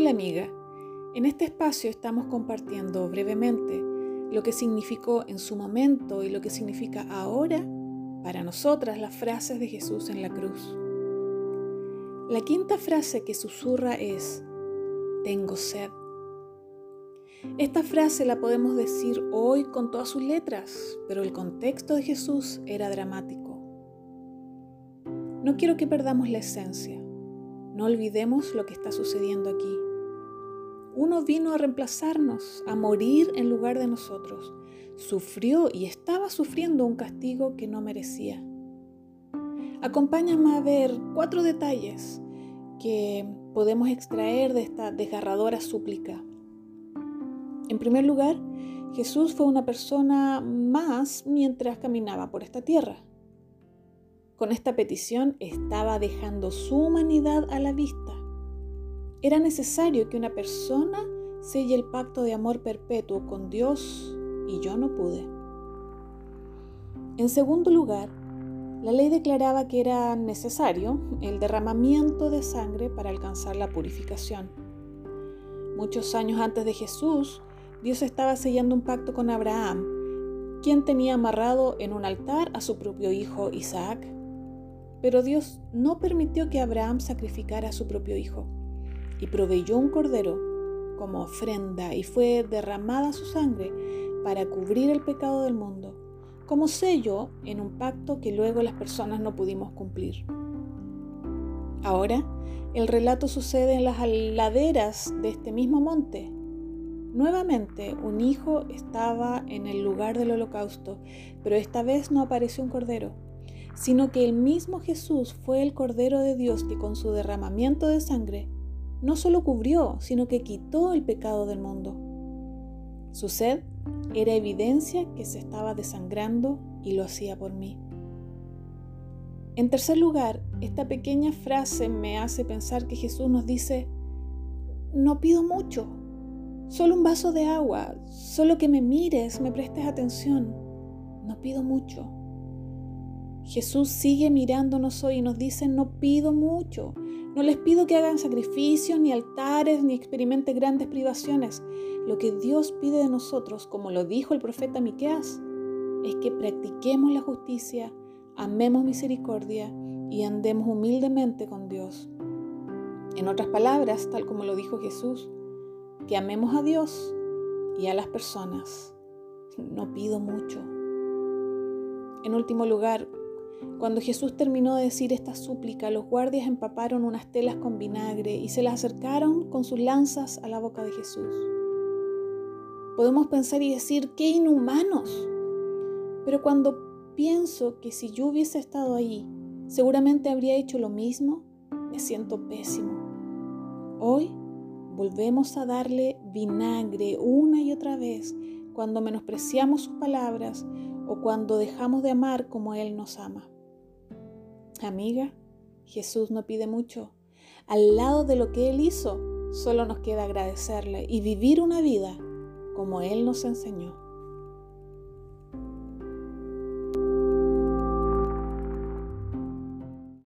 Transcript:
Hola amiga, en este espacio estamos compartiendo brevemente lo que significó en su momento y lo que significa ahora para nosotras las frases de Jesús en la cruz. La quinta frase que susurra es, tengo sed. Esta frase la podemos decir hoy con todas sus letras, pero el contexto de Jesús era dramático. No quiero que perdamos la esencia. No olvidemos lo que está sucediendo aquí. Uno vino a reemplazarnos, a morir en lugar de nosotros. Sufrió y estaba sufriendo un castigo que no merecía. Acompáñame a ver cuatro detalles que podemos extraer de esta desgarradora súplica. En primer lugar, Jesús fue una persona más mientras caminaba por esta tierra. Con esta petición estaba dejando su humanidad a la vista. Era necesario que una persona selle el pacto de amor perpetuo con Dios y yo no pude. En segundo lugar, la ley declaraba que era necesario el derramamiento de sangre para alcanzar la purificación. Muchos años antes de Jesús, Dios estaba sellando un pacto con Abraham, quien tenía amarrado en un altar a su propio hijo Isaac. Pero Dios no permitió que Abraham sacrificara a su propio hijo y proveyó un cordero como ofrenda y fue derramada su sangre para cubrir el pecado del mundo como sello en un pacto que luego las personas no pudimos cumplir. Ahora, el relato sucede en las laderas de este mismo monte. Nuevamente, un hijo estaba en el lugar del holocausto, pero esta vez no apareció un cordero, sino que el mismo Jesús fue el Cordero de Dios que con su derramamiento de sangre no solo cubrió, sino que quitó el pecado del mundo. Su sed era evidencia que se estaba desangrando y lo hacía por mí. En tercer lugar, esta pequeña frase me hace pensar que Jesús nos dice, no pido mucho, solo un vaso de agua, solo que me mires, me prestes atención, no pido mucho. Jesús sigue mirándonos hoy y nos dice, no pido mucho, no les pido que hagan sacrificios, ni altares, ni experimenten grandes privaciones. Lo que Dios pide de nosotros, como lo dijo el profeta Miqueas, es que practiquemos la justicia, amemos misericordia y andemos humildemente con Dios. En otras palabras, tal como lo dijo Jesús, que amemos a Dios y a las personas. No pido mucho. En último lugar, cuando Jesús terminó de decir esta súplica, los guardias empaparon unas telas con vinagre y se las acercaron con sus lanzas a la boca de Jesús. Podemos pensar y decir, qué inhumanos. Pero cuando pienso que si yo hubiese estado ahí, seguramente habría hecho lo mismo, me siento pésimo. Hoy volvemos a darle vinagre una y otra vez cuando menospreciamos sus palabras o cuando dejamos de amar como Él nos ama. Amiga, Jesús no pide mucho. Al lado de lo que Él hizo, solo nos queda agradecerle y vivir una vida como Él nos enseñó.